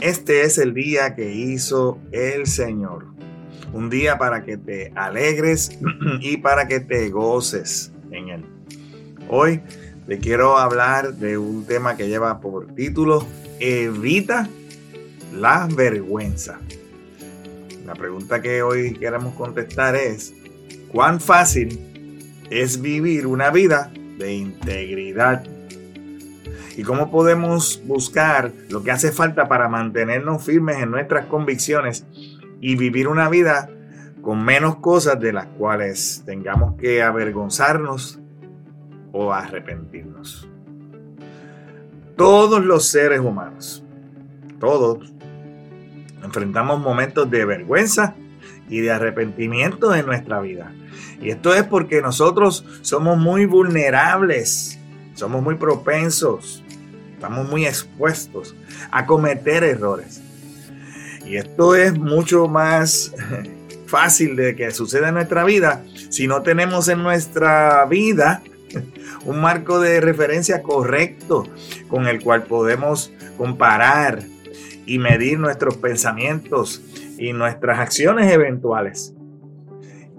Este es el día que hizo el Señor. Un día para que te alegres y para que te goces en él. Hoy te quiero hablar de un tema que lleva por título Evita la vergüenza. La pregunta que hoy queremos contestar es, ¿cuán fácil es vivir una vida de integridad y cómo podemos buscar lo que hace falta para mantenernos firmes en nuestras convicciones y vivir una vida con menos cosas de las cuales tengamos que avergonzarnos o arrepentirnos. Todos los seres humanos, todos, enfrentamos momentos de vergüenza y de arrepentimiento en nuestra vida. Y esto es porque nosotros somos muy vulnerables, somos muy propensos Estamos muy expuestos a cometer errores. Y esto es mucho más fácil de que suceda en nuestra vida si no tenemos en nuestra vida un marco de referencia correcto con el cual podemos comparar y medir nuestros pensamientos y nuestras acciones eventuales.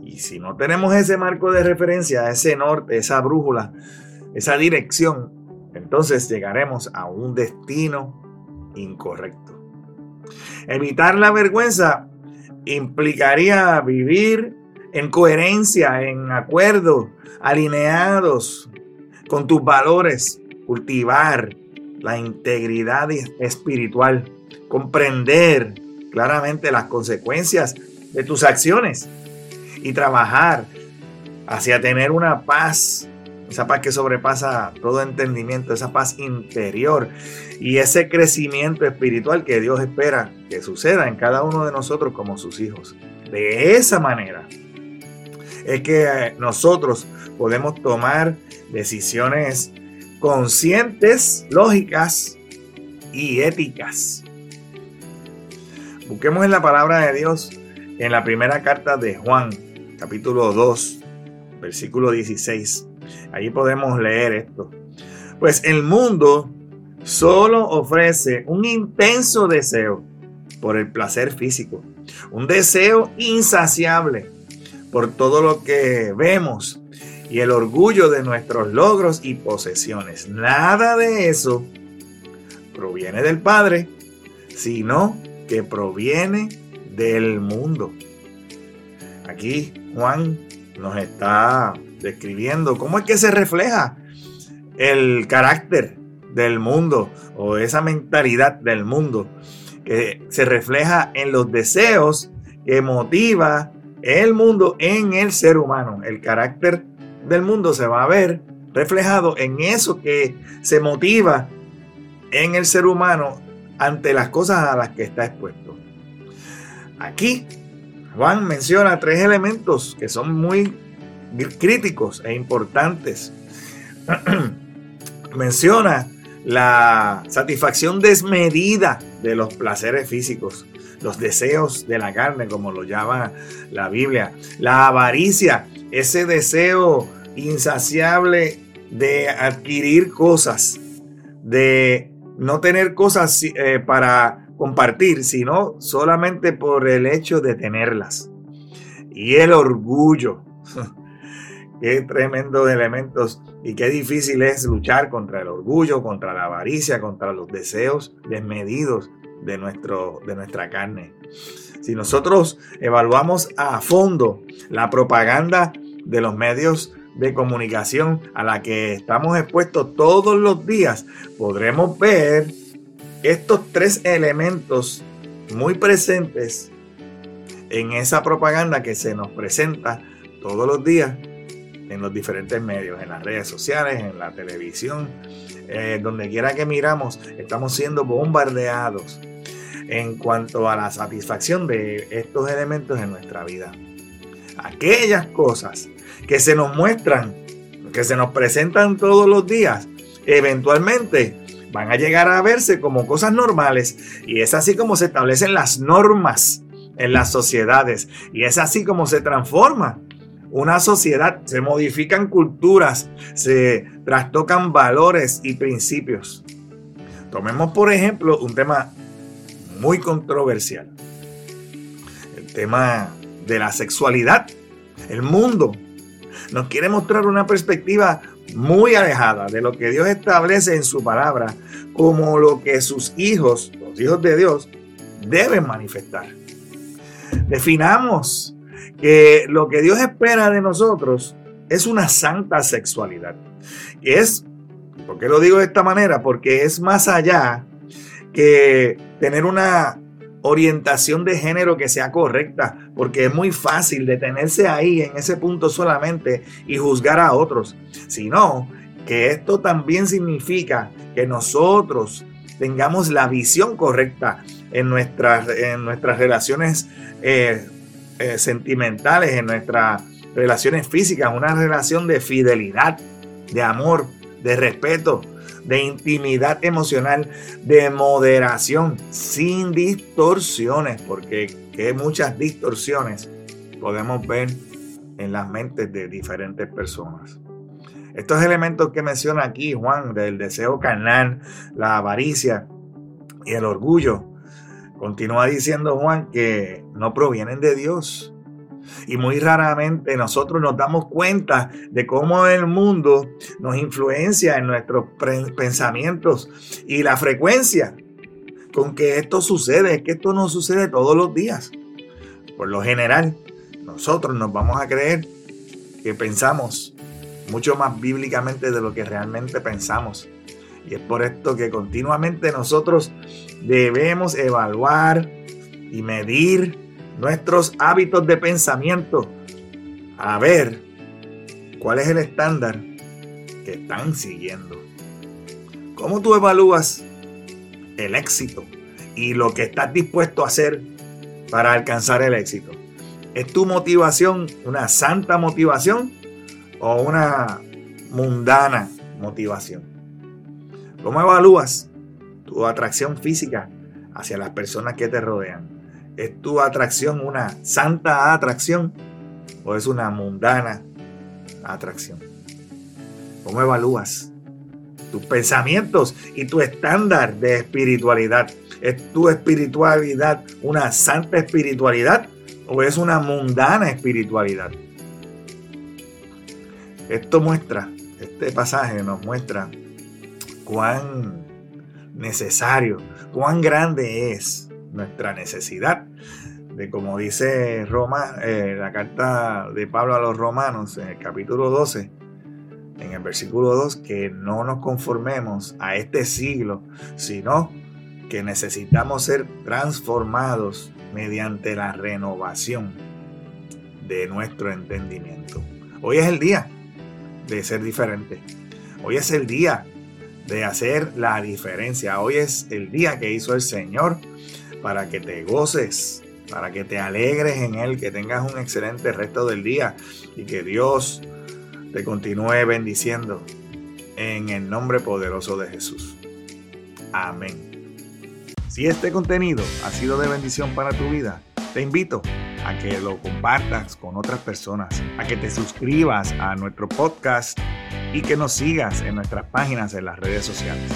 Y si no tenemos ese marco de referencia, ese norte, esa brújula, esa dirección, entonces llegaremos a un destino incorrecto. Evitar la vergüenza implicaría vivir en coherencia, en acuerdo, alineados con tus valores, cultivar la integridad espiritual, comprender claramente las consecuencias de tus acciones y trabajar hacia tener una paz esa paz que sobrepasa todo entendimiento, esa paz interior y ese crecimiento espiritual que Dios espera que suceda en cada uno de nosotros como sus hijos. De esa manera es que eh, nosotros podemos tomar decisiones conscientes, lógicas y éticas. Busquemos en la palabra de Dios en la primera carta de Juan, capítulo 2, versículo 16. Allí podemos leer esto. Pues el mundo solo ofrece un intenso deseo por el placer físico, un deseo insaciable por todo lo que vemos y el orgullo de nuestros logros y posesiones. Nada de eso proviene del Padre, sino que proviene del mundo. Aquí Juan nos está describiendo cómo es que se refleja el carácter del mundo o esa mentalidad del mundo que se refleja en los deseos que motiva el mundo en el ser humano. El carácter del mundo se va a ver reflejado en eso que se motiva en el ser humano ante las cosas a las que está expuesto. Aquí Juan menciona tres elementos que son muy críticos e importantes. Menciona la satisfacción desmedida de los placeres físicos, los deseos de la carne, como lo llama la Biblia, la avaricia, ese deseo insaciable de adquirir cosas, de no tener cosas eh, para compartir, sino solamente por el hecho de tenerlas. Y el orgullo, Qué tremendo elementos y qué difícil es luchar contra el orgullo, contra la avaricia, contra los deseos desmedidos de, nuestro, de nuestra carne. Si nosotros evaluamos a fondo la propaganda de los medios de comunicación a la que estamos expuestos todos los días, podremos ver estos tres elementos muy presentes en esa propaganda que se nos presenta todos los días en los diferentes medios, en las redes sociales, en la televisión, eh, donde quiera que miramos, estamos siendo bombardeados en cuanto a la satisfacción de estos elementos en nuestra vida. Aquellas cosas que se nos muestran, que se nos presentan todos los días, eventualmente van a llegar a verse como cosas normales y es así como se establecen las normas en las sociedades y es así como se transforma una sociedad, se modifican culturas, se trastocan valores y principios. Tomemos por ejemplo un tema muy controversial. El tema de la sexualidad. El mundo nos quiere mostrar una perspectiva muy alejada de lo que Dios establece en su palabra como lo que sus hijos, los hijos de Dios, deben manifestar. Definamos que lo que Dios espera de nosotros es una santa sexualidad. Es, ¿por qué lo digo de esta manera? Porque es más allá que tener una orientación de género que sea correcta, porque es muy fácil detenerse ahí en ese punto solamente y juzgar a otros, sino que esto también significa que nosotros tengamos la visión correcta en nuestras, en nuestras relaciones eh, eh, sentimentales, en nuestras relaciones físicas, una relación de fidelidad, de amor, de respeto, de intimidad emocional, de moderación, sin distorsiones, porque hay muchas distorsiones podemos ver en las mentes de diferentes personas. Estos elementos que menciona aquí Juan, del deseo carnal, la avaricia y el orgullo, continúa diciendo Juan que no provienen de Dios, y muy raramente nosotros nos damos cuenta de cómo el mundo nos influencia en nuestros pensamientos y la frecuencia con que esto sucede. Es que esto no sucede todos los días. Por lo general, nosotros nos vamos a creer que pensamos mucho más bíblicamente de lo que realmente pensamos. Y es por esto que continuamente nosotros debemos evaluar y medir nuestros hábitos de pensamiento a ver cuál es el estándar que están siguiendo. ¿Cómo tú evalúas el éxito y lo que estás dispuesto a hacer para alcanzar el éxito? ¿Es tu motivación una santa motivación o una mundana motivación? ¿Cómo evalúas tu atracción física hacia las personas que te rodean? ¿Es tu atracción una santa atracción o es una mundana atracción? ¿Cómo evalúas tus pensamientos y tu estándar de espiritualidad? ¿Es tu espiritualidad una santa espiritualidad o es una mundana espiritualidad? Esto muestra, este pasaje nos muestra cuán necesario, cuán grande es nuestra necesidad de como dice Roma, eh, la carta de Pablo a los romanos en el capítulo 12, en el versículo 2, que no nos conformemos a este siglo, sino que necesitamos ser transformados mediante la renovación de nuestro entendimiento. Hoy es el día de ser diferente. Hoy es el día de hacer la diferencia. Hoy es el día que hizo el Señor para que te goces, para que te alegres en Él, que tengas un excelente resto del día y que Dios te continúe bendiciendo en el nombre poderoso de Jesús. Amén. Si este contenido ha sido de bendición para tu vida, te invito a que lo compartas con otras personas, a que te suscribas a nuestro podcast y que nos sigas en nuestras páginas en las redes sociales.